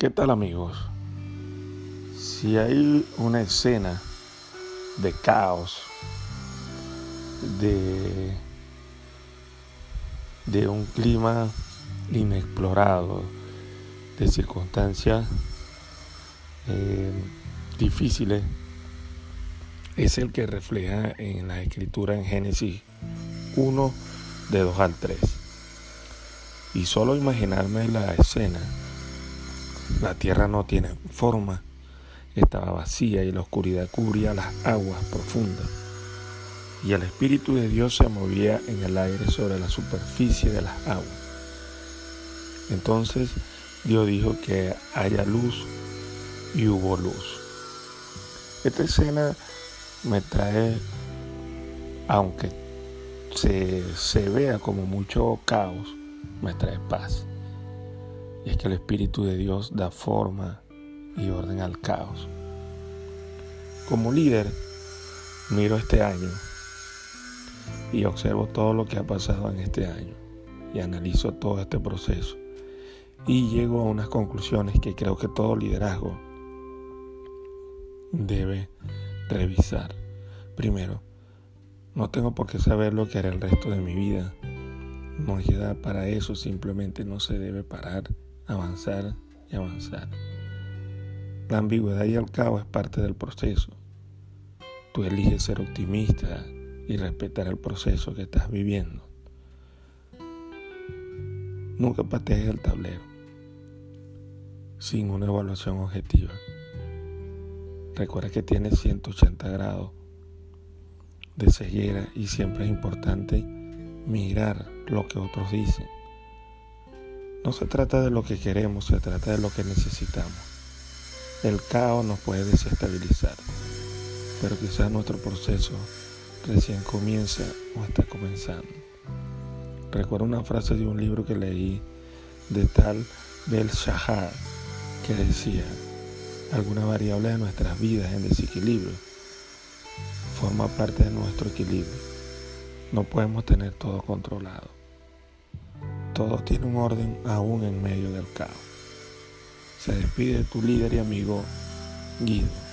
¿Qué tal amigos? Si hay una escena de caos, de, de un clima inexplorado, de circunstancias eh, difíciles, es el que refleja en la escritura en Génesis 1, de 2 al 3. Y solo imaginarme la escena la tierra no tiene forma, estaba vacía y la oscuridad cubría las aguas profundas. Y el Espíritu de Dios se movía en el aire sobre la superficie de las aguas. Entonces Dios dijo que haya luz y hubo luz. Esta escena me trae, aunque se, se vea como mucho caos, me trae paz. Es que el Espíritu de Dios da forma y orden al caos. Como líder, miro este año y observo todo lo que ha pasado en este año y analizo todo este proceso y llego a unas conclusiones que creo que todo liderazgo debe revisar. Primero, no tengo por qué saber lo que haré el resto de mi vida. No hay edad para eso, simplemente no se debe parar avanzar y avanzar. La ambigüedad y el caos es parte del proceso. Tú eliges ser optimista y respetar el proceso que estás viviendo. Nunca patees el tablero sin una evaluación objetiva. Recuerda que tienes 180 grados de ceguera y siempre es importante mirar lo que otros dicen no se trata de lo que queremos, se trata de lo que necesitamos. El caos nos puede desestabilizar, pero quizás nuestro proceso recién comienza o está comenzando. Recuerdo una frase de un libro que leí de tal Shahar que decía, alguna variable de nuestras vidas en desequilibrio forma parte de nuestro equilibrio. No podemos tener todo controlado. Todo tiene un orden aún en medio del caos. Se despide tu líder y amigo Guido.